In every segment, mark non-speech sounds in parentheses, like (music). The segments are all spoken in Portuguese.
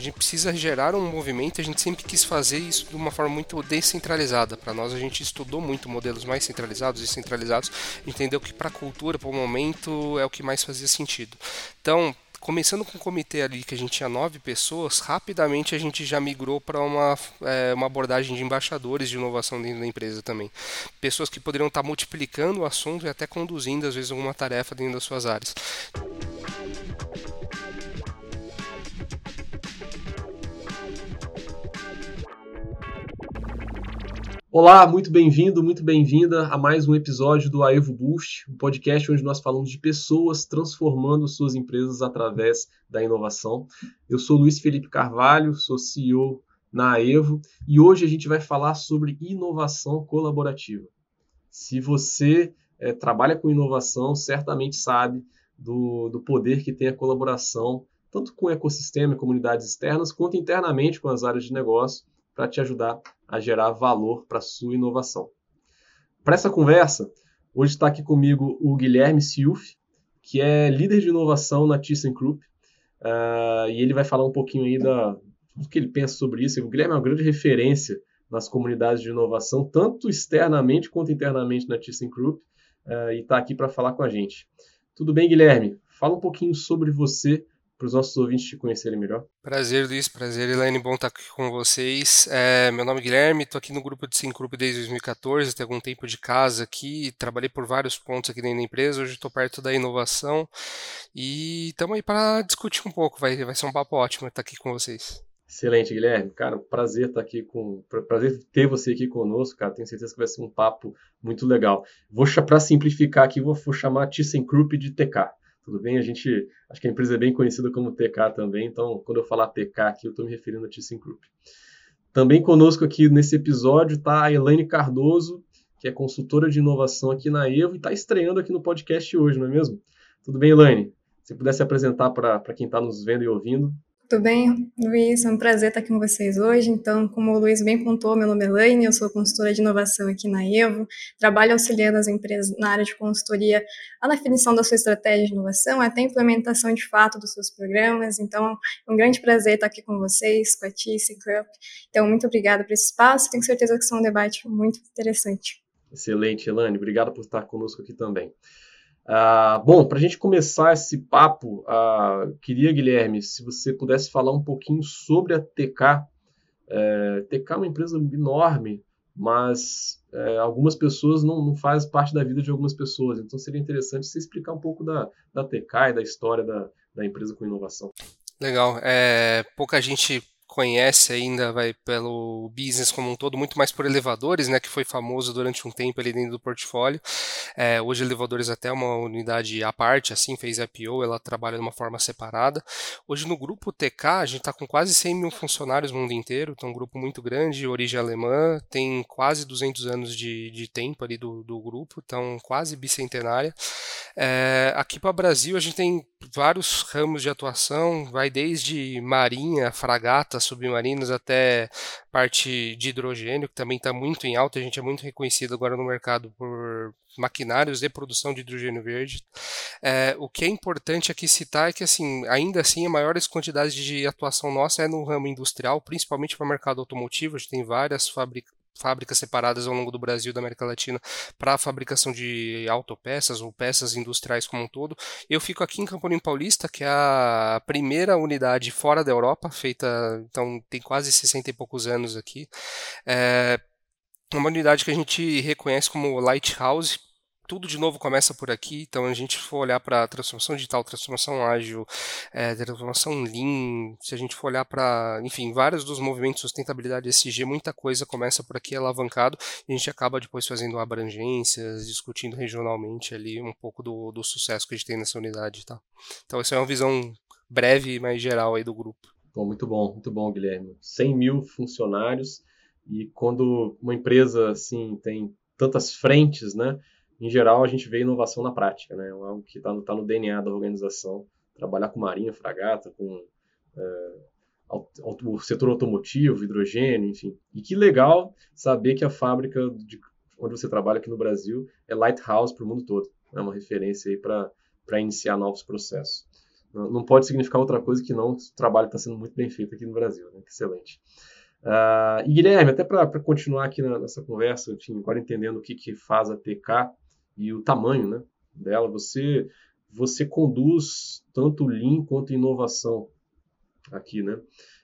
gente precisa gerar um movimento, a gente sempre quis fazer isso de uma forma muito descentralizada. Para nós, a gente estudou muito modelos mais centralizados e centralizados, entendeu que para a cultura, para o momento, é o que mais fazia sentido. Então, começando com o comitê ali, que a gente tinha nove pessoas, rapidamente a gente já migrou para uma, é, uma abordagem de embaixadores de inovação dentro da empresa também. Pessoas que poderiam estar multiplicando o assunto e até conduzindo, às vezes, alguma tarefa dentro das suas áreas. Olá, muito bem-vindo, muito bem-vinda a mais um episódio do Aevo Boost, um podcast onde nós falamos de pessoas transformando suas empresas através da inovação. Eu sou Luiz Felipe Carvalho, sou CEO na Aevo e hoje a gente vai falar sobre inovação colaborativa. Se você é, trabalha com inovação, certamente sabe do, do poder que tem a colaboração, tanto com o ecossistema e comunidades externas, quanto internamente com as áreas de negócio para te ajudar a gerar valor para sua inovação. Para essa conversa, hoje está aqui comigo o Guilherme Silf, que é líder de inovação na ThyssenKrupp, uh, e ele vai falar um pouquinho aí da, do que ele pensa sobre isso. O Guilherme é uma grande referência nas comunidades de inovação, tanto externamente quanto internamente na ThyssenKrupp, uh, e está aqui para falar com a gente. Tudo bem, Guilherme? Fala um pouquinho sobre você para os nossos ouvintes te conhecerem melhor. Prazer, Luiz. Prazer, Elaine. Bom estar aqui com vocês. É, meu nome é Guilherme, estou aqui no grupo de Syncrup desde 2014, tenho algum tempo de casa aqui, trabalhei por vários pontos aqui dentro da empresa, hoje estou perto da inovação e estamos aí para discutir um pouco, vai, vai ser um papo ótimo estar aqui com vocês. Excelente, Guilherme. Cara, prazer estar aqui com. Prazer ter você aqui conosco, cara. Tenho certeza que vai ser um papo muito legal. Vou para simplificar aqui, vou, vou chamar a ThyssenKrupp de TK tudo bem? A gente, acho que a empresa é bem conhecida como TK também, então quando eu falar TK aqui, eu estou me referindo a ThyssenKrupp. Também conosco aqui nesse episódio está a Elaine Cardoso, que é consultora de inovação aqui na Evo e está estreando aqui no podcast hoje, não é mesmo? Tudo bem, Elaine? Se pudesse apresentar para quem está nos vendo e ouvindo. Tudo bem, Luiz? É um prazer estar aqui com vocês hoje. Então, como o Luiz bem pontuou, meu nome é Elaine, eu sou consultora de inovação aqui na Evo, trabalho auxiliando as empresas na área de consultoria a definição da sua estratégia de inovação, até a implementação de fato dos seus programas. Então, é um grande prazer estar aqui com vocês, com a Tice, Cup. Então, muito obrigada por esse espaço, tenho certeza que isso é um debate muito interessante. Excelente, Elaine, obrigado por estar conosco aqui também. Ah, bom, para a gente começar esse papo, uh, queria, Guilherme, se você pudesse falar um pouquinho sobre a TK. É, TK é uma empresa enorme, mas é, algumas pessoas não, não faz parte da vida de algumas pessoas. Então seria interessante você explicar um pouco da, da TK e da história da, da empresa com inovação. Legal. É, pouca gente conhece ainda vai pelo business como um todo, muito mais por elevadores, né, que foi famoso durante um tempo ali dentro do portfólio. É, hoje elevadores até é uma unidade à parte, assim, fez IPO, ela trabalha de uma forma separada. Hoje no grupo TK, a gente está com quase 100 mil funcionários no mundo inteiro, então um grupo muito grande, origem alemã, tem quase 200 anos de, de tempo ali do, do grupo, então quase bicentenária. É, aqui para o Brasil a gente tem vários ramos de atuação, vai desde marinha, fragata, submarinos até parte de hidrogênio, que também está muito em alta. A gente é muito reconhecido agora no mercado por maquinários de produção de hidrogênio verde. É, o que é importante aqui citar é que, assim, ainda assim, a maior quantidade de atuação nossa é no ramo industrial, principalmente para o mercado automotivo. A gente tem várias fábricas fábricas separadas ao longo do Brasil e da América Latina para a fabricação de autopeças ou peças industriais como um todo. Eu fico aqui em Campolim Paulista, que é a primeira unidade fora da Europa, feita, então tem quase 60 e poucos anos aqui. É uma unidade que a gente reconhece como Lighthouse, tudo de novo começa por aqui. Então, a gente for olhar para transformação digital, transformação ágil, é, transformação lean, se a gente for olhar para, enfim, vários dos movimentos de sustentabilidade SG, muita coisa começa por aqui alavancado e a gente acaba depois fazendo abrangências, discutindo regionalmente ali um pouco do, do sucesso que a gente tem nessa unidade, tá? Então, essa é uma visão breve, mas geral aí do grupo. Bom, muito bom, muito bom, Guilherme. 100 mil funcionários e quando uma empresa assim tem tantas frentes, né? Em geral, a gente vê inovação na prática, né? É algo que está no, tá no DNA da organização. Trabalhar com marinha, fragata, com é, o setor automotivo, hidrogênio, enfim. E que legal saber que a fábrica de, onde você trabalha aqui no Brasil é Lighthouse para o mundo todo. É uma referência aí para iniciar novos processos. não pode significar outra coisa que não o trabalho está sendo muito bem feito aqui no Brasil. Né? Excelente. Uh, e Guilherme, até para continuar aqui na, nessa conversa, enfim, agora entendendo o que, que faz a TK e o tamanho né, dela, você, você conduz tanto Lean quanto inovação aqui, né?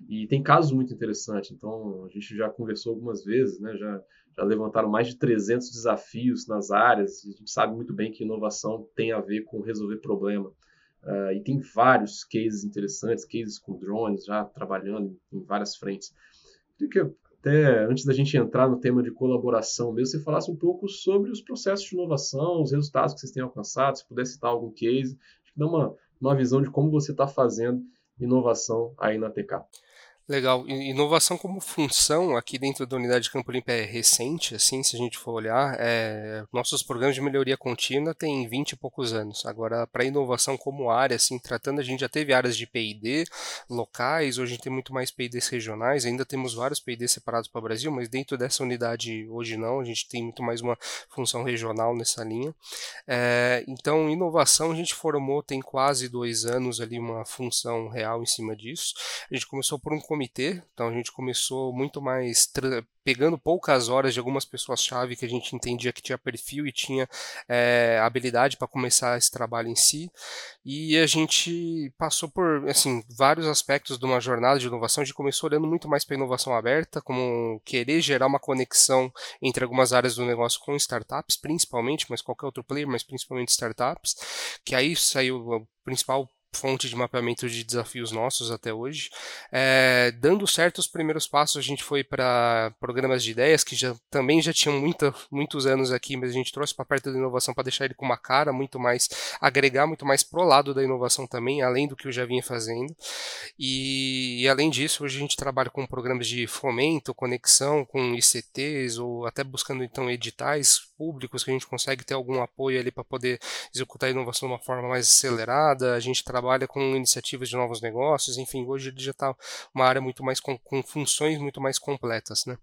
E tem casos muito interessantes, então a gente já conversou algumas vezes, né? Já, já levantaram mais de 300 desafios nas áreas, a gente sabe muito bem que inovação tem a ver com resolver problema. Uh, e tem vários cases interessantes, cases com drones, já trabalhando em várias frentes. Queria que até antes da gente entrar no tema de colaboração mesmo, você falasse um pouco sobre os processos de inovação, os resultados que vocês têm alcançado, se puder citar algum case, dá uma, uma visão de como você está fazendo inovação aí na TK. Legal. Inovação como função aqui dentro da unidade de Campo Limpo é recente, assim, se a gente for olhar. É, nossos programas de melhoria contínua têm 20 e poucos anos. Agora, para inovação como área, assim, tratando, a gente já teve áreas de P&D locais, hoje a gente tem muito mais P&Ds regionais, ainda temos vários P&Ds separados para o Brasil, mas dentro dessa unidade hoje não, a gente tem muito mais uma função regional nessa linha. É, então, inovação a gente formou tem quase dois anos ali uma função real em cima disso. A gente começou por um comitê, então a gente começou muito mais pegando poucas horas de algumas pessoas-chave que a gente entendia que tinha perfil e tinha é, habilidade para começar esse trabalho em si. E a gente passou por assim vários aspectos de uma jornada de inovação. A gente começou olhando muito mais para inovação aberta, como querer gerar uma conexão entre algumas áreas do negócio com startups, principalmente, mas qualquer outro player, mas principalmente startups. Que aí saiu o principal fonte de mapeamento de desafios nossos até hoje. É, dando certo os primeiros passos, a gente foi para programas de ideias que já, também já tinham muita, muitos anos aqui, mas a gente trouxe para perto da inovação para deixar ele com uma cara muito mais, agregar muito mais pro lado da inovação também, além do que eu já vinha fazendo. E, e além disso, hoje a gente trabalha com programas de fomento, conexão com ICTs ou até buscando então editais públicos que a gente consegue ter algum apoio ali para poder executar a inovação de uma forma mais acelerada. A gente trabalha com iniciativas de novos negócios, enfim, hoje ele já está uma área muito mais com, com, funções muito mais completas, né?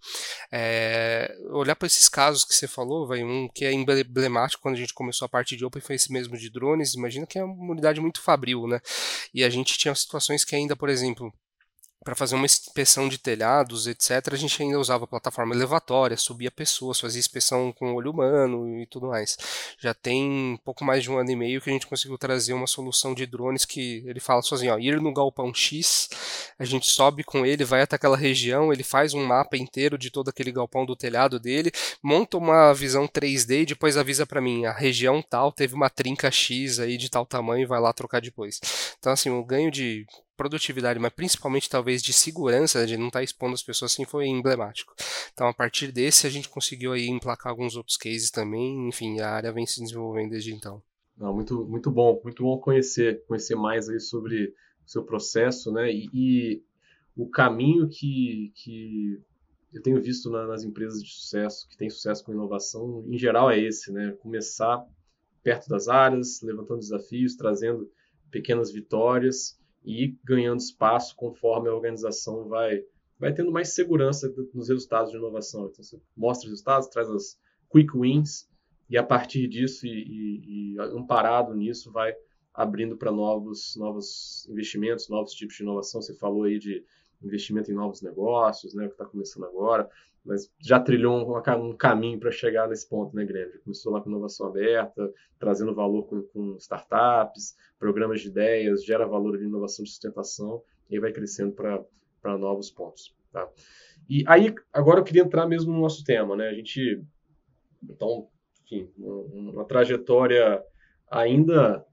É, olhar para esses casos que você falou, vai um que é emblemático quando a gente começou a parte de Open foi esse mesmo de drones. Imagina que é uma unidade muito fabril, né? E a gente tinha situações que ainda, por exemplo, para fazer uma inspeção de telhados, etc., a gente ainda usava plataforma elevatória, subia pessoas, fazia inspeção com olho humano e tudo mais. Já tem pouco mais de um ano e meio que a gente conseguiu trazer uma solução de drones que ele fala sozinho, ó, ir no galpão X, a gente sobe com ele, vai até aquela região, ele faz um mapa inteiro de todo aquele galpão do telhado dele, monta uma visão 3D e depois avisa para mim, a região tal teve uma trinca X aí de tal tamanho vai lá trocar depois. Então assim, o ganho de produtividade, mas principalmente talvez de segurança, de não estar tá expondo as pessoas assim, foi emblemático. Então, a partir desse, a gente conseguiu aí emplacar alguns outros cases também, enfim, a área vem se desenvolvendo desde então. Não, muito, muito bom, muito bom conhecer, conhecer mais aí sobre o seu processo, né, e, e o caminho que, que eu tenho visto na, nas empresas de sucesso, que têm sucesso com inovação, em geral é esse, né, começar perto das áreas, levantando desafios, trazendo pequenas vitórias, e ir ganhando espaço conforme a organização vai, vai tendo mais segurança nos resultados de inovação. Então, você mostra os resultados, traz as quick wins, e a partir disso, e, e, e amparado nisso, vai abrindo para novos, novos investimentos, novos tipos de inovação. Você falou aí de investimento em novos negócios, né, que está começando agora, mas já trilhou um, um caminho para chegar nesse ponto, né, Grêmio? Começou lá com inovação aberta, trazendo valor com, com, startups, programas de ideias, gera valor de inovação de sustentação e vai crescendo para novos pontos, tá? E aí, agora eu queria entrar mesmo no nosso tema, né? A gente, então, enfim, uma trajetória ainda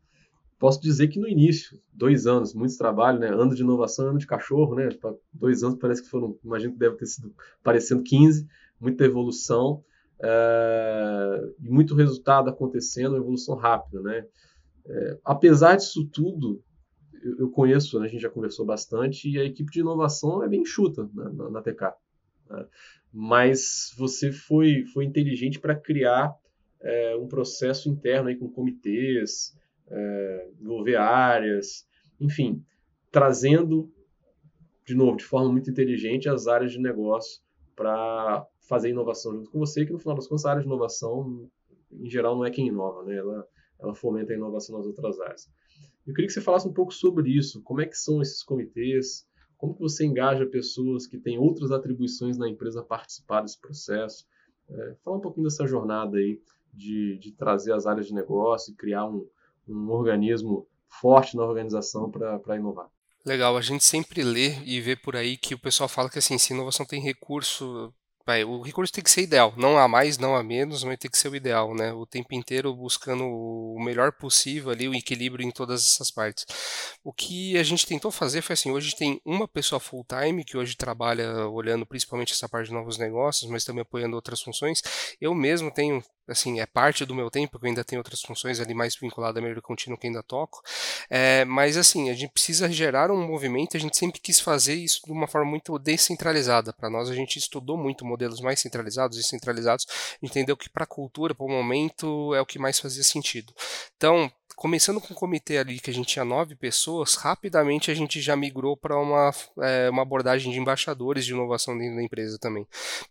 posso dizer que no início, dois anos, muito trabalho, né? Ano de inovação, ano de cachorro, né? Dois anos parece que foram, imagino que deve ter sido parecendo 15, muita evolução é, e muito resultado acontecendo, evolução rápida, né? É, apesar disso tudo, eu, eu conheço, né, a gente já conversou bastante, e a equipe de inovação é bem chuta na, na, na TK. Né? Mas você foi, foi inteligente para criar é, um processo interno aí com comitês, é, envolver áreas, enfim, trazendo, de novo, de forma muito inteligente as áreas de negócio para fazer inovação junto com você, que no final das contas a área de inovação, em geral, não é quem inova, né? ela, ela fomenta a inovação nas outras áreas. Eu queria que você falasse um pouco sobre isso. Como é que são esses comitês? Como que você engaja pessoas que têm outras atribuições na empresa a participar desse processo? É, fala um pouquinho dessa jornada aí de, de trazer as áreas de negócio e criar um, um organismo forte na organização para inovar. Legal, a gente sempre lê e vê por aí que o pessoal fala que assim, se inovação tem recurso vai, o recurso tem que ser ideal, não há mais, não há menos, mas tem que ser o ideal, né? O tempo inteiro buscando o melhor possível ali, o equilíbrio em todas essas partes. O que a gente tentou fazer foi assim, hoje tem uma pessoa full time que hoje trabalha olhando principalmente essa parte de novos negócios, mas também apoiando outras funções. Eu mesmo tenho assim, é parte do meu tempo, porque eu ainda tenho outras funções ali mais vinculadas à melhoria contínua que ainda toco. É, mas assim, a gente precisa gerar um movimento, a gente sempre quis fazer isso de uma forma muito descentralizada. Para nós, a gente estudou muito modelos mais centralizados e centralizados, entendeu que para a cultura, para o momento, é o que mais fazia sentido. Então, começando com o comitê ali, que a gente tinha nove pessoas, rapidamente a gente já migrou para uma, é, uma abordagem de embaixadores de inovação dentro da empresa também.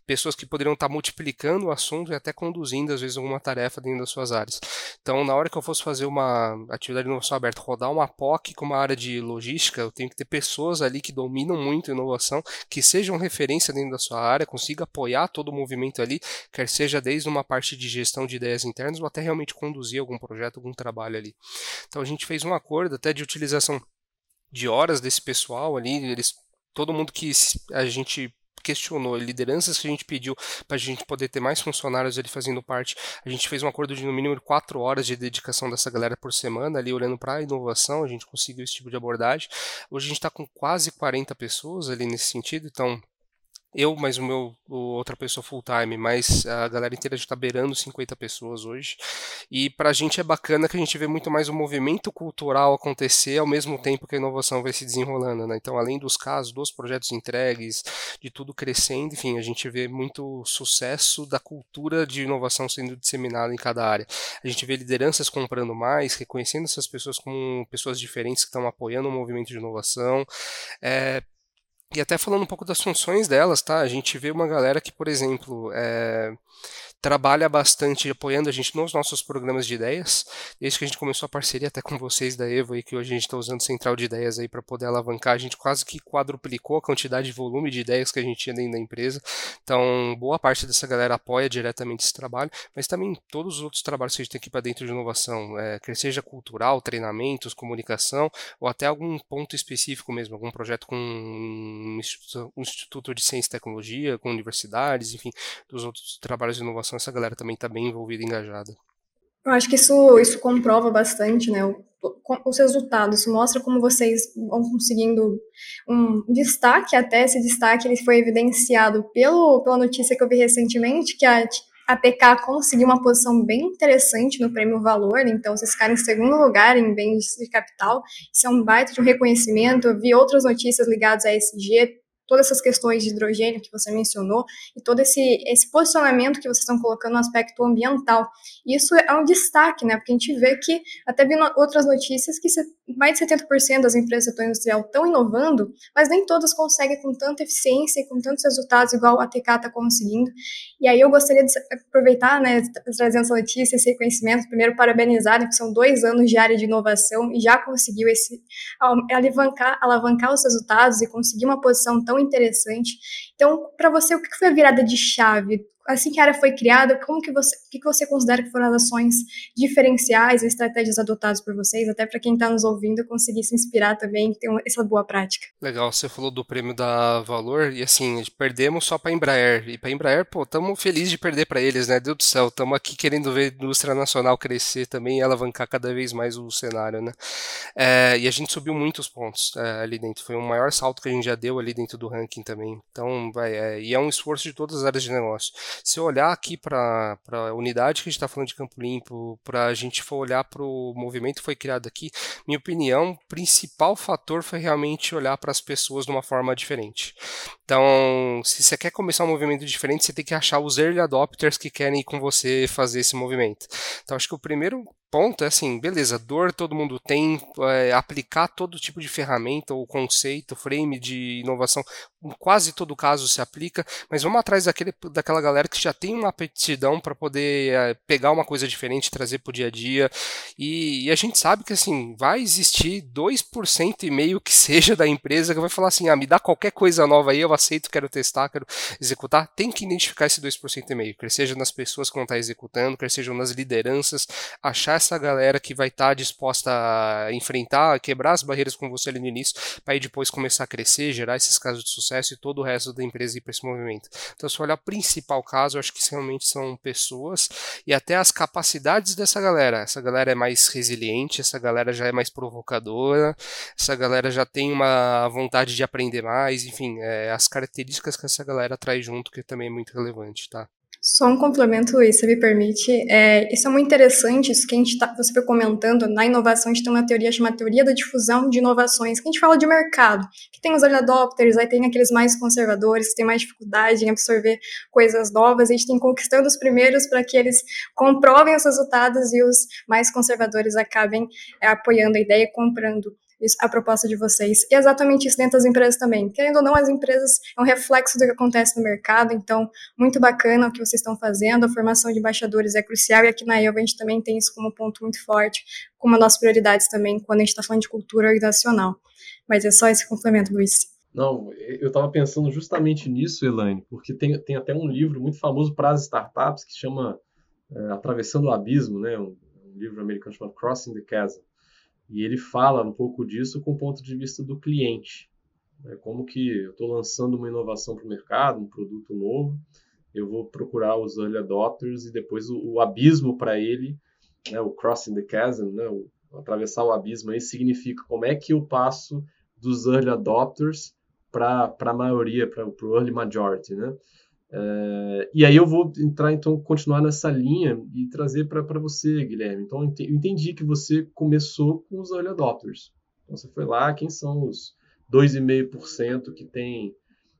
Pessoas que poderiam estar multiplicando o assunto e até conduzindo, às vezes, alguma tarefa dentro das suas áreas. Então, na hora que eu fosse fazer uma atividade de inovação aberta, rodar uma POC com uma área de logística, eu tenho que ter pessoas ali que dominam muito inovação, que sejam referência dentro da sua área, consiga apoiar todo o movimento ali, quer seja desde uma parte de gestão de ideias internas ou até realmente conduzir algum projeto, algum trabalho ali. Então a gente fez um acordo até de utilização de horas desse pessoal ali, eles, todo mundo que a gente questionou, lideranças que a gente pediu para a gente poder ter mais funcionários ali fazendo parte. A gente fez um acordo de no mínimo quatro horas de dedicação dessa galera por semana, ali olhando para a inovação, a gente conseguiu esse tipo de abordagem. Hoje a gente está com quase 40 pessoas ali nesse sentido, então eu mais o meu outra pessoa full time, mas a galera inteira já está beirando 50 pessoas hoje. E para a gente é bacana que a gente vê muito mais o movimento cultural acontecer ao mesmo tempo que a inovação vai se desenrolando, né? Então, além dos casos, dos projetos entregues, de tudo crescendo, enfim, a gente vê muito sucesso da cultura de inovação sendo disseminada em cada área. A gente vê lideranças comprando mais, reconhecendo essas pessoas como pessoas diferentes que estão apoiando o movimento de inovação. É, e até falando um pouco das funções delas, tá? A gente vê uma galera que, por exemplo, é, trabalha bastante apoiando a gente nos nossos programas de ideias. Desde que a gente começou a parceria até com vocês da Evo, aí, que hoje a gente está usando central de ideias aí para poder alavancar, a gente quase que quadruplicou a quantidade de volume de ideias que a gente tinha dentro da empresa. Então, boa parte dessa galera apoia diretamente esse trabalho, mas também todos os outros trabalhos que a gente tem aqui para dentro de inovação, é, seja cultural, treinamentos, comunicação, ou até algum ponto específico mesmo, algum projeto com um instituto de ciência e tecnologia, com universidades, enfim, dos outros trabalhos de inovação essa galera também está bem envolvida e engajada. Eu acho que isso, isso comprova bastante, né, os resultados, isso mostra como vocês vão conseguindo um destaque, até esse destaque ele foi evidenciado pelo, pela notícia que eu vi recentemente, que a, a PK conseguiu uma posição bem interessante no prêmio Valor, então vocês ficaram em segundo lugar em bens de capital, isso é um baita de um reconhecimento, eu vi outras notícias ligadas a SG, todas essas questões de hidrogênio que você mencionou e todo esse, esse posicionamento que vocês estão colocando no aspecto ambiental. Isso é um destaque, né? Porque a gente vê que, até vi outras notícias, que mais de 70% das empresas do setor industrial estão inovando, mas nem todas conseguem com tanta eficiência e com tantos resultados igual a TK está conseguindo. E aí eu gostaria de aproveitar, né, trazendo essa notícia, esse reconhecimento, primeiro parabenizar, né, que são dois anos de área de inovação e já conseguiu esse alavancar, alavancar os resultados e conseguir uma posição tão interessante. Então, para você, o que foi a virada de chave? Assim que a área foi criada, como que você, o que você considera que foram as ações diferenciais, estratégias adotadas por vocês, até para quem está nos ouvindo conseguir se inspirar também ter essa boa prática? Legal, você falou do prêmio da Valor e assim, perdemos só para Embraer. E para Embraer, pô, estamos felizes de perder para eles, né? Deus do céu, estamos aqui querendo ver a indústria nacional crescer também e alavancar cada vez mais o cenário, né? É, e a gente subiu muitos pontos é, ali dentro, foi o maior salto que a gente já deu ali dentro do ranking também. Então, vai, é, e é um esforço de todas as áreas de negócio. Se eu olhar aqui para a unidade que a gente está falando de Campo Limpo, para a gente for olhar para o movimento que foi criado aqui, minha opinião, o principal fator foi realmente olhar para as pessoas de uma forma diferente. Então, se você quer começar um movimento diferente, você tem que achar os early adopters que querem ir com você fazer esse movimento. Então, acho que o primeiro ponto é assim, beleza, dor todo mundo tem, é, aplicar todo tipo de ferramenta ou conceito, frame de inovação, quase todo caso se aplica, mas vamos atrás daquele, daquela galera que já tem uma aptidão para poder é, pegar uma coisa diferente, trazer para o dia a dia, e, e, a gente sabe que assim, vai existir 2% e meio que seja da empresa que vai falar assim, ah, me dá qualquer coisa nova aí, eu aceito, quero testar, quero executar, tem que identificar esse 2% e meio, quer seja nas pessoas que vão estar executando, quer sejam nas lideranças, achar essa galera que vai estar tá disposta a enfrentar, quebrar as barreiras com você ali no início, para aí depois começar a crescer, gerar esses casos de sucesso e todo o resto da empresa ir para esse movimento. Então, se olhar o principal caso, eu acho que realmente são pessoas e até as capacidades dessa galera. Essa galera é mais resiliente, essa galera já é mais provocadora, essa galera já tem uma vontade de aprender mais, enfim, é, as características que essa galera traz junto, que também é muito relevante, tá? Só um complemento, Luiz, se me permite. É, isso é muito interessante, isso que a gente tá, você foi comentando, na inovação a gente tem uma teoria chamada teoria da difusão de inovações, que a gente fala de mercado, que tem os early adopters, aí tem aqueles mais conservadores, que têm mais dificuldade em absorver coisas novas, a gente tem conquistando os primeiros para que eles comprovem os resultados e os mais conservadores acabem é, apoiando a ideia e comprando a proposta de vocês. E é exatamente isso dentro das empresas também. Querendo ou não, as empresas é um reflexo do que acontece no mercado, então, muito bacana o que vocês estão fazendo, a formação de embaixadores é crucial, e aqui na ELVA a gente também tem isso como ponto muito forte, como as nossas prioridades também, quando a gente está falando de cultura organizacional. Mas é só esse complemento, Luiz. Não, eu estava pensando justamente nisso, Elaine, porque tem, tem até um livro muito famoso para as startups que chama é, Atravessando o Abismo, né? Um, um livro americano chamado Crossing the Chasm e ele fala um pouco disso com o ponto de vista do cliente. Né? Como que eu estou lançando uma inovação para o mercado, um produto novo, eu vou procurar os early adopters e depois o, o abismo para ele, né, o crossing the chasm, né, o, atravessar o abismo aí significa como é que eu passo dos early adopters para a maioria, para o early majority, né? É, e aí eu vou entrar, então, continuar nessa linha e trazer para você, Guilherme. Então, eu entendi que você começou com os early adopters. Então, você foi lá, quem são os 2,5% que tem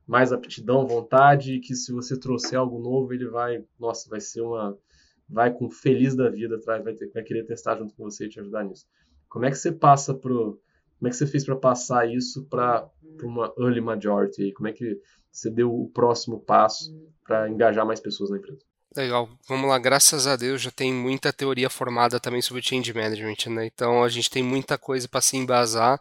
mais aptidão, vontade, e que se você trouxer algo novo, ele vai, nossa, vai ser uma, vai com feliz da vida atrás, vai, vai querer testar junto com você e te ajudar nisso. Como é que você passa pro, como é que você fez para passar isso para uma early majority? Como é que você deu o próximo passo para engajar mais pessoas na empresa. Legal, vamos lá, graças a Deus já tem muita teoria formada também sobre change management, né? Então a gente tem muita coisa para se embasar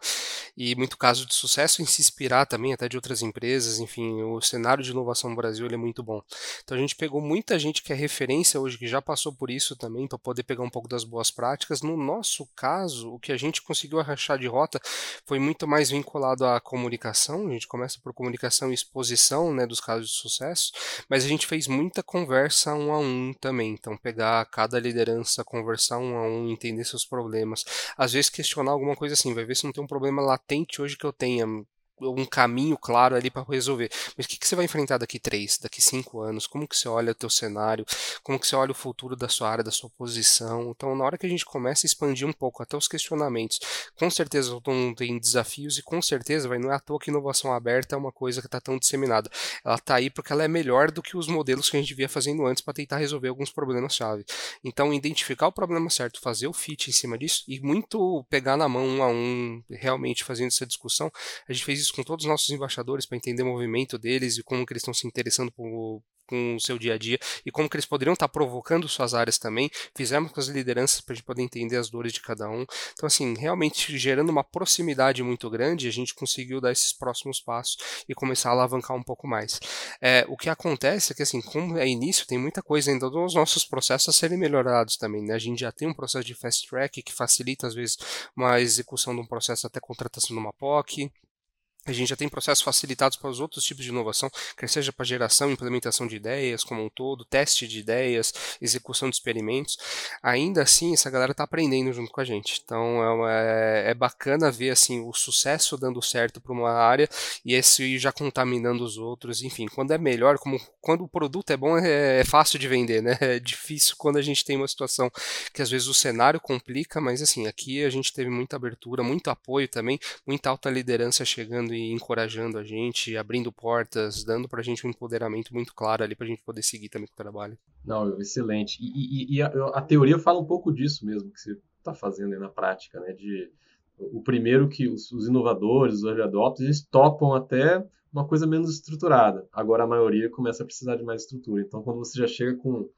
e muito caso de sucesso em se inspirar também, até de outras empresas, enfim, o cenário de inovação no Brasil é muito bom. Então a gente pegou muita gente que é referência hoje, que já passou por isso também, para poder pegar um pouco das boas práticas. No nosso caso, o que a gente conseguiu arrachar de rota foi muito mais vinculado à comunicação, a gente começa por comunicação e exposição, né, dos casos de sucesso, mas a gente fez muita conversa um a um também. Então, pegar cada liderança, conversar um a um, entender seus problemas. Às vezes, questionar alguma coisa assim, vai ver se não tem um problema latente hoje que eu tenha um caminho claro ali para resolver. Mas o que, que, você vai enfrentar daqui três, daqui cinco anos? Como que você olha o teu cenário? Como que você olha o futuro da sua área, da sua posição? Então, na hora que a gente começa a expandir um pouco até os questionamentos, com certeza todo mundo tem desafios e com certeza vai, não é à toa que inovação aberta é uma coisa que está tão disseminada. Ela está aí porque ela é melhor do que os modelos que a gente via fazendo antes para tentar resolver alguns problemas-chave. Então, identificar o problema certo, fazer o fit em cima disso e muito pegar na mão um a um, realmente fazendo essa discussão. A gente fez isso com todos os nossos embaixadores para entender o movimento deles e como que eles estão se interessando por, com o seu dia a dia e como que eles poderiam estar provocando suas áreas também. Fizemos com as lideranças para a gente poder entender as dores de cada um. Então, assim, realmente gerando uma proximidade muito grande, a gente conseguiu dar esses próximos passos e começar a alavancar um pouco mais. É, o que acontece é que, assim, como é início, tem muita coisa ainda dos nossos processos a serem melhorados também. Né? A gente já tem um processo de fast track que facilita, às vezes, uma execução de um processo até contratação de uma POC. A gente já tem processos facilitados para os outros tipos de inovação, quer seja para geração implementação de ideias como um todo, teste de ideias, execução de experimentos. Ainda assim, essa galera está aprendendo junto com a gente. Então é, é bacana ver assim o sucesso dando certo para uma área e esse já contaminando os outros. Enfim, quando é melhor, como quando o produto é bom, é, é fácil de vender, né? É difícil quando a gente tem uma situação que às vezes o cenário complica, mas assim aqui a gente teve muita abertura, muito apoio também, muita alta liderança chegando e encorajando a gente, abrindo portas, dando para a gente um empoderamento muito claro ali para a gente poder seguir também com o trabalho. Não, excelente. E, e, e a, a, teoria fala um pouco disso mesmo que você está fazendo aí na prática, né? De o primeiro que os, os inovadores, os early adopters, eles topam até uma coisa menos estruturada. Agora a maioria começa a precisar de mais estrutura. Então, quando você já chega com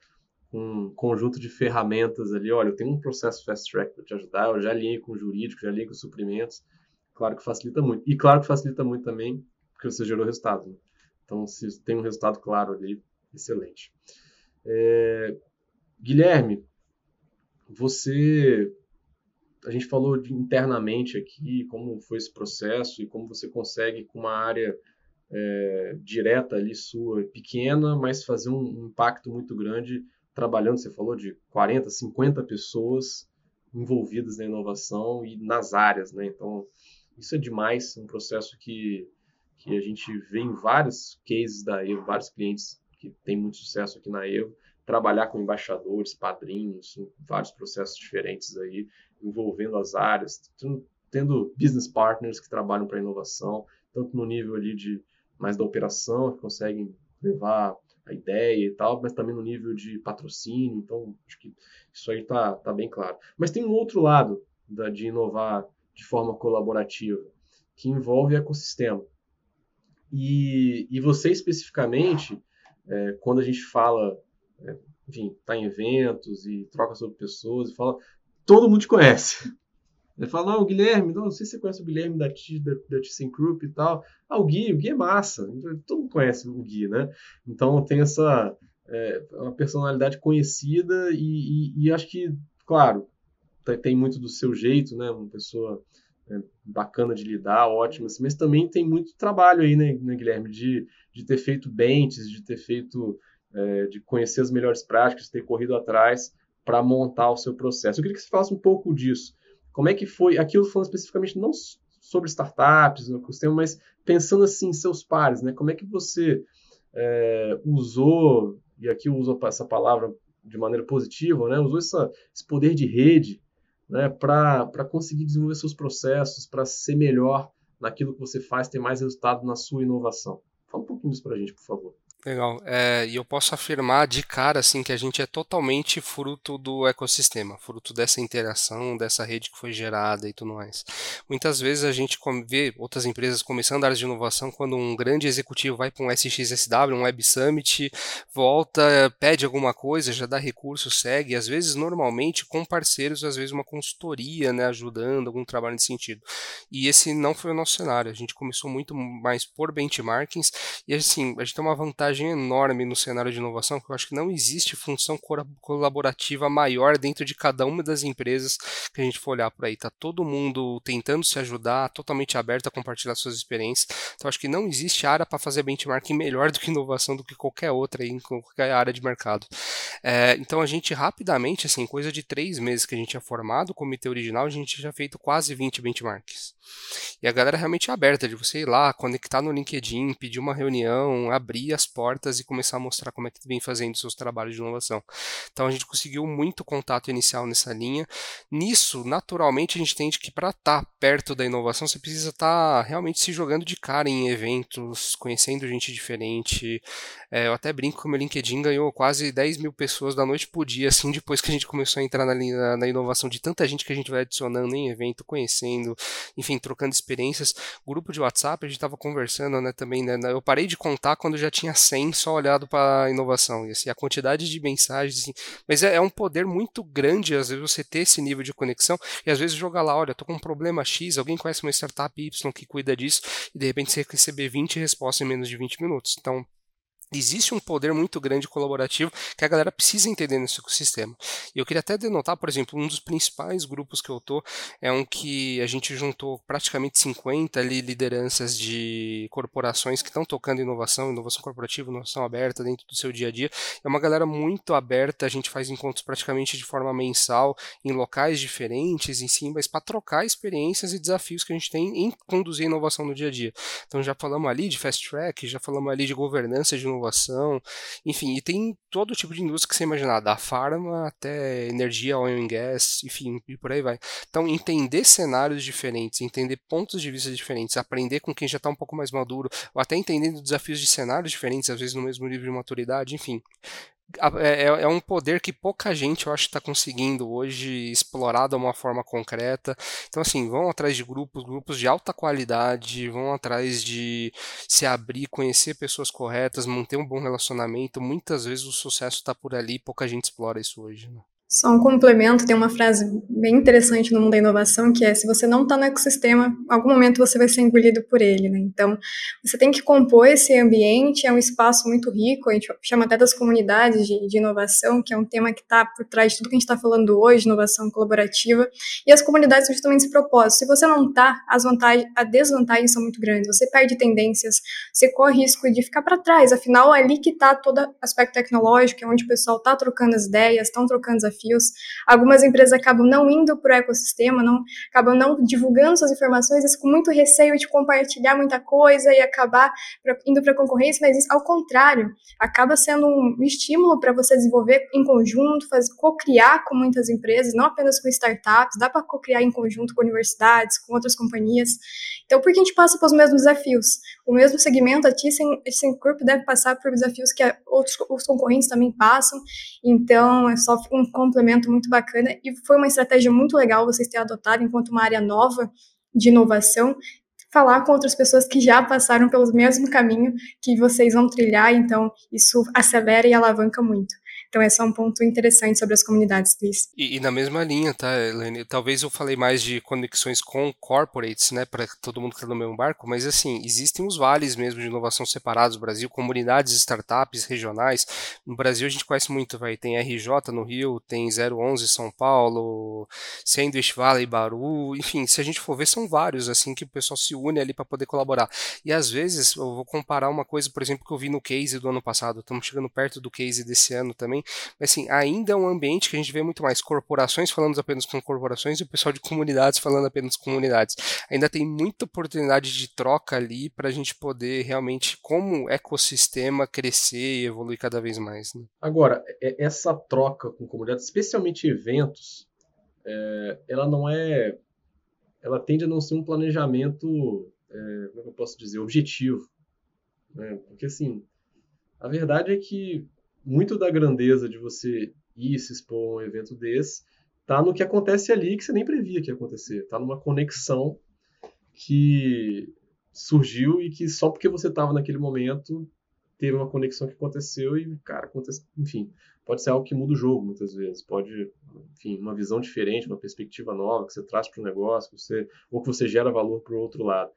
um conjunto de ferramentas ali, olha, eu tenho um processo fast track para te ajudar, eu já alinhei com o jurídico, já alinhei com os suprimentos, claro que facilita muito. E claro que facilita muito também porque você gerou resultado. Né? Então, se tem um resultado claro ali, excelente. É, Guilherme, você a gente falou de, internamente aqui como foi esse processo e como você consegue com uma área é, direta ali sua, pequena, mas fazer um, um, impacto muito grande trabalhando, você falou de 40, 50 pessoas envolvidas na inovação e nas áreas, né? Então, isso é demais, um processo que, que a gente vê em vários cases da Evo, vários clientes que têm muito sucesso aqui na Evo, trabalhar com embaixadores, padrinhos, vários processos diferentes aí, envolvendo as áreas, tendo business partners que trabalham para inovação, tanto no nível ali de mais da operação, que conseguem levar a ideia e tal, mas também no nível de patrocínio, então acho que isso aí está tá bem claro. Mas tem um outro lado da, de inovar de forma colaborativa, que envolve ecossistema. E, e você especificamente, é, quando a gente fala, é, enfim, está em eventos e troca sobre pessoas e fala, todo mundo te conhece. Ele fala, não, o Guilherme, não, não sei se você conhece o Guilherme da, da, da ThyssenKrupp e tal. Ah, o Gui, o Gui é massa. Todo mundo conhece o Gui, né? Então tem essa é, uma personalidade conhecida e, e, e, acho que, claro, tem muito do seu jeito, né? Uma pessoa é, bacana de lidar, ótima, assim, mas também tem muito trabalho aí, né, né Guilherme, de, de ter feito bentes, de ter feito, é, de conhecer as melhores práticas, ter corrido atrás para montar o seu processo. Eu queria que você falasse um pouco disso. Como é que foi, aquilo falando especificamente não sobre startups, no ecossistema, mas pensando assim em seus pares, né? Como é que você é, usou, e aqui eu uso essa palavra de maneira positiva, né? Usou essa, esse poder de rede né? para conseguir desenvolver seus processos, para ser melhor naquilo que você faz, ter mais resultado na sua inovação. Fala um pouquinho disso para a gente, por favor. Legal. É, e eu posso afirmar de cara assim que a gente é totalmente fruto do ecossistema, fruto dessa interação, dessa rede que foi gerada e tudo mais. Muitas vezes a gente vê outras empresas começando áreas de inovação quando um grande executivo vai para um SXSW, um Web Summit, volta, pede alguma coisa, já dá recurso, segue, às vezes normalmente com parceiros, às vezes uma consultoria, né, ajudando, algum trabalho nesse sentido. E esse não foi o nosso cenário. A gente começou muito mais por benchmarkings e assim, a gente tem uma vantagem vantagem enorme no cenário de inovação, que eu acho que não existe função colaborativa maior dentro de cada uma das empresas que a gente for olhar por aí. Tá todo mundo tentando se ajudar, totalmente aberto a compartilhar suas experiências. Então acho que não existe área para fazer benchmarking melhor do que inovação do que qualquer outra aí, em qualquer área de mercado. É, então a gente rapidamente, assim, coisa de três meses que a gente é formado, o comitê original, a gente já feito quase 20 benchmarks. E a galera realmente é aberta de você ir lá, conectar no LinkedIn, pedir uma reunião, abrir as portas e começar a mostrar como é que vem fazendo seus trabalhos de inovação. Então a gente conseguiu muito contato inicial nessa linha. Nisso, naturalmente, a gente entende que para estar tá perto da inovação, você precisa estar tá realmente se jogando de cara em eventos, conhecendo gente diferente. É, eu até brinco que o meu LinkedIn ganhou quase 10 mil pessoas da noite por dia, assim, depois que a gente começou a entrar na, na, na inovação, de tanta gente que a gente vai adicionando em evento, conhecendo, enfim, trocando experiências. Grupo de WhatsApp, a gente estava conversando, né, também, né, eu parei de contar quando já tinha 100 só olhado para inovação. E assim, a quantidade de mensagens. Assim, mas é, é, um poder muito grande, às vezes, você ter esse nível de conexão e às vezes jogar lá: olha, tô com um problema X, alguém conhece uma startup Y que cuida disso, e de repente você receber 20 respostas em menos de 20 minutos. Então, existe um poder muito grande colaborativo que a galera precisa entender nesse ecossistema. E eu queria até denotar, por exemplo, um dos principais grupos que eu tô é um que a gente juntou praticamente 50 ali lideranças de corporações que estão tocando inovação, inovação corporativa, inovação aberta dentro do seu dia a dia. É uma galera muito aberta, a gente faz encontros praticamente de forma mensal em locais diferentes, em si, mas para trocar experiências e desafios que a gente tem em conduzir inovação no dia a dia. Então já falamos ali de fast track, já falamos ali de governança de inovação inovação, enfim, e tem todo tipo de indústria que você imaginar, da farma até energia, oil and gas, enfim, e por aí vai. Então, entender cenários diferentes, entender pontos de vista diferentes, aprender com quem já está um pouco mais maduro, ou até entendendo desafios de cenários diferentes, às vezes no mesmo nível de maturidade, enfim, é, é, é, um poder que pouca gente, eu acho, está conseguindo hoje explorar de uma forma concreta. Então, assim, vão atrás de grupos, grupos de alta qualidade, vão atrás de se abrir, conhecer pessoas corretas, manter um bom relacionamento. Muitas vezes o sucesso está por ali, pouca gente explora isso hoje. Né? Só um complemento, tem uma frase bem interessante no mundo da inovação que é: se você não está no ecossistema, em algum momento você vai ser engolido por ele. Né? Então, você tem que compor esse ambiente, é um espaço muito rico, a gente chama até das comunidades de, de inovação, que é um tema que está por trás de tudo que a gente está falando hoje, inovação colaborativa, e as comunidades são justamente esse propósito. Se você não está, as vantagens, as desvantagens são muito grandes, você perde tendências, você corre risco de ficar para trás, afinal, é ali que está todo aspecto tecnológico, é onde o pessoal está trocando as ideias, estão trocando desafios desafios. Algumas empresas acabam não indo para o ecossistema, não, acabam não divulgando suas informações, com muito receio de compartilhar muita coisa e acabar pra, indo para a concorrência, mas isso, ao contrário, acaba sendo um estímulo para você desenvolver em conjunto, co-criar com muitas empresas, não apenas com startups, dá para co-criar em conjunto com universidades, com outras companhias. Então, porque a gente passa pelos mesmos desafios? O mesmo segmento, a ThyssenKrupp deve passar por desafios que outros os concorrentes também passam, então é só um complemento muito bacana e foi uma estratégia muito legal vocês terem adotado enquanto uma área nova de inovação, falar com outras pessoas que já passaram pelo mesmo caminho que vocês vão trilhar, então isso acelera e alavanca muito. Então, esse é um ponto interessante sobre as comunidades TRIS. E, e, na mesma linha, tá, Helene? Talvez eu falei mais de conexões com corporates, né, para todo mundo que está no mesmo barco, mas assim, existem os vales mesmo de inovação separados no Brasil, comunidades, startups regionais. No Brasil a gente conhece muito, vai, tem RJ no Rio, tem 011 São Paulo, Sandwich Valley, Baru, enfim, se a gente for ver, são vários, assim, que o pessoal se une ali para poder colaborar. E às vezes, eu vou comparar uma coisa, por exemplo, que eu vi no case do ano passado, estamos chegando perto do case desse ano também, mas assim, ainda é um ambiente que a gente vê muito mais corporações falando apenas com corporações e o pessoal de comunidades falando apenas com comunidades. Ainda tem muita oportunidade de troca ali para a gente poder realmente, como ecossistema, crescer e evoluir cada vez mais. Né? Agora, essa troca com comunidades, especialmente eventos, é, ela não é. Ela tende a não ser um planejamento, é, como é eu posso dizer, objetivo. Né? Porque, assim, a verdade é que muito da grandeza de você ir se expor a um evento desse tá no que acontece ali que você nem previa que ia acontecer. Tá numa conexão que surgiu e que só porque você estava naquele momento teve uma conexão que aconteceu e, cara, acontece, enfim, pode ser algo que muda o jogo muitas vezes. Pode, enfim, uma visão diferente, uma perspectiva nova que você traz para o negócio, você, ou que você gera valor para o outro lado.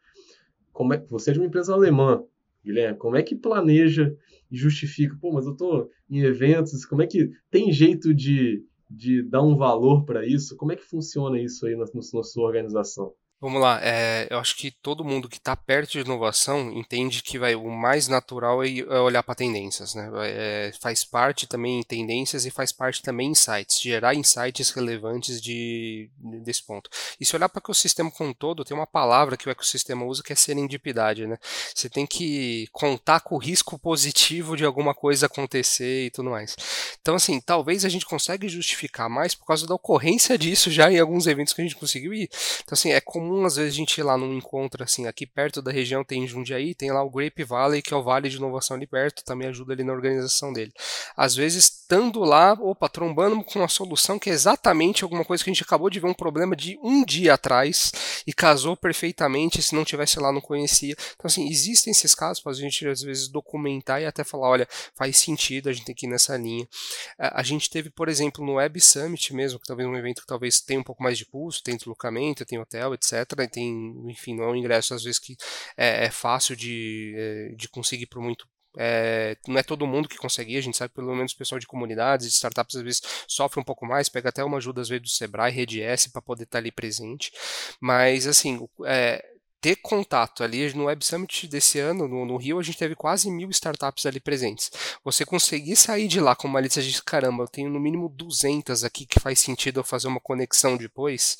Como é, você é de uma empresa alemã, Guilherme, como é que planeja e justifica? Pô, mas eu estou em eventos, como é que tem jeito de, de dar um valor para isso? Como é que funciona isso aí na, na sua organização? Vamos lá, é, eu acho que todo mundo que está perto de inovação entende que vai, o mais natural é, é olhar para tendências, né? É, faz parte também tendências e faz parte também insights, gerar insights relevantes de, desse ponto. E se olhar para o ecossistema como um todo, tem uma palavra que o ecossistema usa que é serendipidade, né? Você tem que contar com o risco positivo de alguma coisa acontecer e tudo mais. Então, assim, talvez a gente consiga justificar mais por causa da ocorrência disso já em alguns eventos que a gente conseguiu ir. Então, assim, é comum comum às vezes a gente ir lá num encontro assim, aqui perto da região tem Jundiaí, tem lá o Grape Valley, que é o Vale de Inovação ali perto, também ajuda ali na organização dele. Às vezes, estando lá, opa, trombando com uma solução que é exatamente alguma coisa que a gente acabou de ver um problema de um dia atrás e casou perfeitamente, se não tivesse lá não conhecia. Então assim, existem esses casos para a gente às vezes documentar e até falar, olha, faz sentido a gente ter que ir nessa linha. A gente teve, por exemplo, no Web Summit mesmo, que talvez um evento que talvez tenha um pouco mais de pulso, tem deslocamento, tem hotel, etc tem, enfim, não é um ingresso às vezes que é, é fácil de, é, de conseguir por muito é, não é todo mundo que consegue, a gente sabe pelo menos o pessoal de comunidades, de startups às vezes sofre um pouco mais, pega até uma ajuda às vezes do Sebrae, Rede S para poder estar tá ali presente, mas assim, é, ter contato ali no Web Summit desse ano, no, no, Rio, a gente teve quase mil startups ali presentes. Você conseguir sair de lá com uma lista de caramba, eu tenho no mínimo 200 aqui que faz sentido eu fazer uma conexão depois,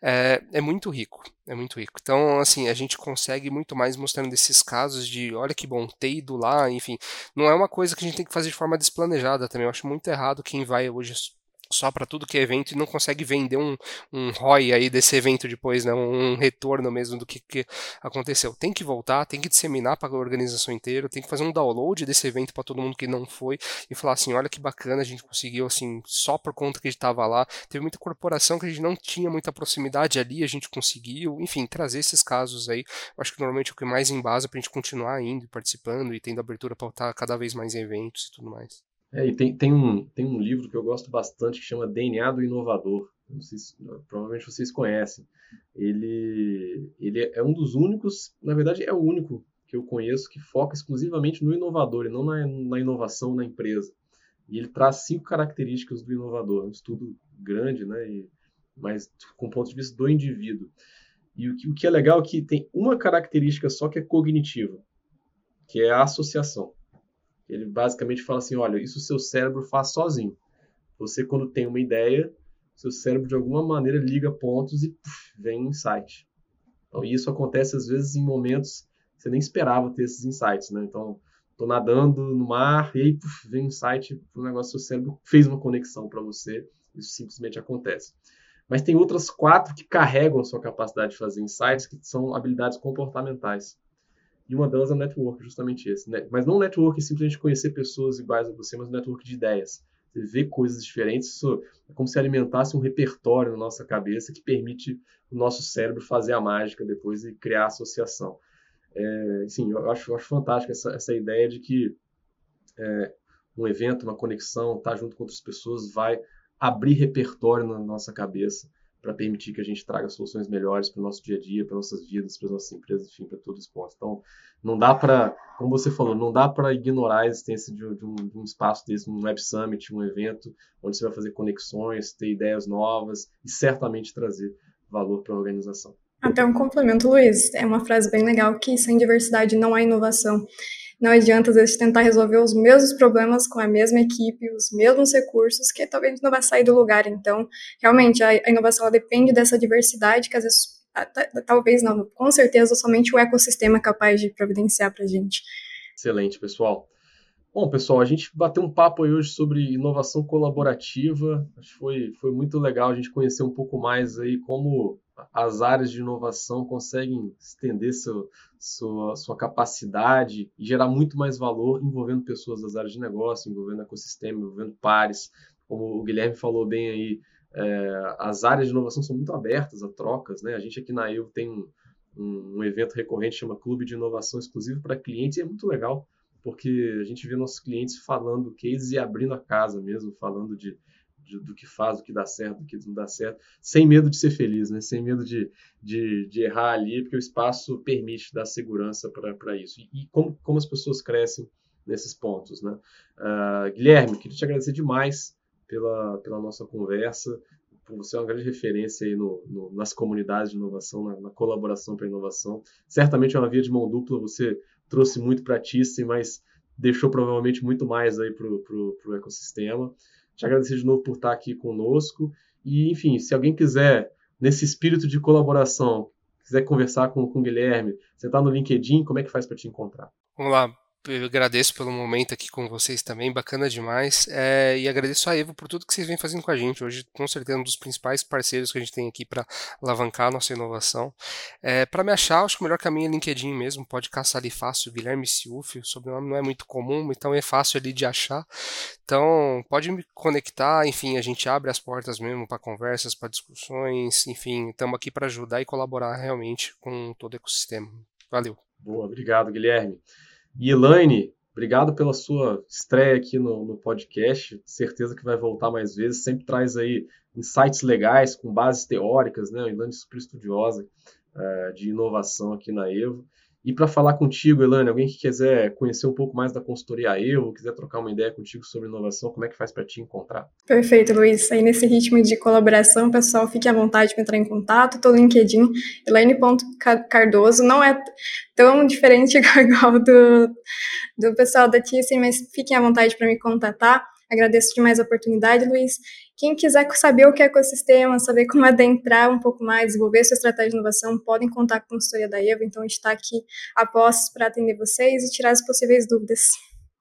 é, é muito rico. É muito rico. Então, assim, a gente consegue muito mais mostrando esses casos de, olha que bom, ter ido lá, enfim. Não é uma coisa que a gente tem que fazer de forma desplanejada também. Eu acho muito errado quem vai hoje só para tudo que é evento e não consegue vender um, um ROI aí desse evento depois, né? um retorno mesmo do que, que aconteceu. Tem que voltar, tem que disseminar para a organização inteira, tem que fazer um download desse evento para todo mundo que não foi e falar assim, olha que bacana, a gente conseguiu assim, só por conta que a gente estava lá. Teve muita corporação que a gente não tinha muita proximidade ali, a gente conseguiu, enfim, trazer esses casos aí. Eu acho que normalmente é o que mais embasa para a gente continuar indo e participando e tendo abertura para estar cada vez mais em eventos e tudo mais. É, e tem, tem, um, tem um livro que eu gosto bastante que chama DNA do Inovador. Se, provavelmente vocês conhecem. Ele, ele é um dos únicos, na verdade é o único que eu conheço que foca exclusivamente no inovador e não na, na inovação na empresa. E ele traz cinco características do inovador. É um estudo grande, né? E, mas com ponto de vista do indivíduo. E o que, o que é legal é que tem uma característica só que é cognitiva, que é a associação. Ele basicamente fala assim: olha, isso o seu cérebro faz sozinho. Você, quando tem uma ideia, seu cérebro de alguma maneira liga pontos e vem um insight. Então, isso acontece às vezes em momentos que você nem esperava ter esses insights, né? Então, estou nadando no mar e aí vem um insight o negócio, seu cérebro fez uma conexão para você. Isso simplesmente acontece. Mas tem outras quatro que carregam a sua capacidade de fazer insights, que são habilidades comportamentais. E uma delas é o network, justamente esse. Né? Mas não o network simplesmente conhecer pessoas iguais a você, mas o network de ideias. Você vê coisas diferentes, isso é como se alimentasse um repertório na nossa cabeça que permite o nosso cérebro fazer a mágica depois e criar associação. É, sim, eu acho, eu acho fantástica essa, essa ideia de que é, um evento, uma conexão, estar tá junto com outras pessoas vai abrir repertório na nossa cabeça para permitir que a gente traga soluções melhores para o nosso dia a dia, para nossas vidas, para as nossas empresas, enfim, para todos os pontos. Então, não dá para, como você falou, não dá para ignorar a existência de, de, um, de, um, espaço desse, um Web Summit, um evento onde você vai fazer conexões, ter ideias novas e certamente trazer valor para a organização. Até um complemento, Luiz. É uma frase bem legal que sem diversidade não há inovação. Não adianta, às vezes, tentar resolver os mesmos problemas com a mesma equipe, os mesmos recursos, que talvez não vai sair do lugar. Então, realmente, a, inovação depende dessa diversidade, que às vezes, talvez não, com certeza, somente o ecossistema é capaz de providenciar para a gente. Excelente, pessoal. Bom, pessoal, a gente bateu um papo aí hoje sobre inovação colaborativa. Acho que foi, foi muito legal a gente conhecer um pouco mais aí como as áreas de inovação conseguem estender seu, sua, sua capacidade e gerar muito mais valor envolvendo pessoas das áreas de negócio, envolvendo ecossistema, envolvendo pares. Como o Guilherme falou bem aí, é, as áreas de inovação são muito abertas a trocas. Né? A gente aqui na EU tem um, um, evento recorrente chama Clube de Inovação exclusivo para clientes e é muito legal porque a gente vê nossos clientes falando cases e abrindo a casa mesmo, falando de de, do que faz, do que dá certo, do que não dá certo, sem medo de ser feliz, né? sem medo de, de, de errar ali, porque o espaço permite dar segurança para isso. E, e, como, como as pessoas crescem nesses pontos. Né? Uh, Guilherme, queria te agradecer demais pela, pela nossa conversa. Você é uma grande referência aí no, no nas comunidades de inovação, na, na colaboração para inovação. Certamente é uma via de mão dupla, você trouxe muito para ti, mas deixou provavelmente muito mais aí para o ecossistema. Te agradecer de novo por estar aqui conosco. E, enfim, se alguém quiser, nesse espírito de colaboração, quiser conversar com, com o Guilherme, você está no LinkedIn, como é que faz para te encontrar? Vamos lá eu agradeço pelo momento aqui com vocês também, bacana demais. É, e agradeço a Evo por tudo que vocês vêm fazendo com a gente. Hoje, com certeza, um dos principais parceiros que a gente tem aqui para alavancar a nossa inovação. É, para me achar, acho que o melhor caminho é LinkedIn mesmo. Pode caçar ali fácil, Guilherme Siuf. O sobrenome não é muito comum, então é fácil ali de achar. Então, pode me conectar. Enfim, a gente abre as portas mesmo para conversas, para discussões. Enfim, estamos aqui para ajudar e colaborar realmente com todo o ecossistema. Valeu. Boa, obrigado, Guilherme. E Elaine, obrigado pela sua estreia aqui no, no, podcast. Certeza que vai voltar mais vezes. Sempre traz aí insights legais com bases teóricas, né? Elaine é super estudiosa uh, de inovação aqui na Evo. E para falar contigo, Elane, alguém que quiser conhecer um pouco mais da consultoria Evo, quiser trocar uma ideia contigo sobre inovação, como é que faz para te encontrar? Perfeito, Luiz. Aí nesse ritmo de colaboração, pessoal, fique à vontade para entrar em contato. Estou no LinkedIn, Elaine.cardoso. Não é tão diferente (laughs) igual do, do pessoal da Thyssen, mas fiquem à vontade para me contatar. Agradeço demais a oportunidade, Luiz. Quem quiser saber o que é ecossistema, saber como adentrar um pouco mais, desenvolver sua estratégia de inovação, podem contar com a consultoria da Evo. Então, a gente está aqui a postos para atender vocês e tirar as possíveis dúvidas.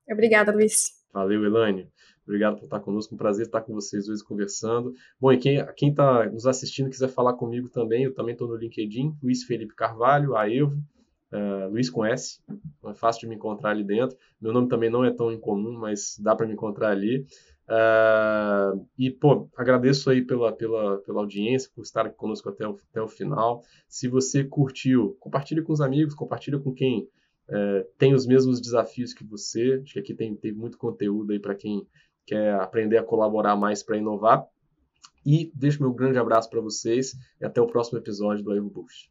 Obrigada, Luiz. Valeu, Elaine. Obrigado por estar conosco. Um prazer estar com vocês hoje conversando. Bom, e quem está nos assistindo quiser falar comigo também, eu também estou no LinkedIn, Luiz Felipe Carvalho, a Evo, uh, Luiz com S. É fácil de me encontrar ali dentro. Meu nome também não é tão incomum, mas dá para me encontrar ali. Uh, e, pô, agradeço aí pela, pela, pela audiência, por estar aqui conosco até o, até o final. Se você curtiu, compartilhe com os amigos, compartilhe com quem uh, tem os mesmos desafios que você. Acho que aqui tem, tem muito conteúdo aí para quem quer aprender a colaborar mais para inovar. E deixo meu grande abraço para vocês e até o próximo episódio do Evo Boost.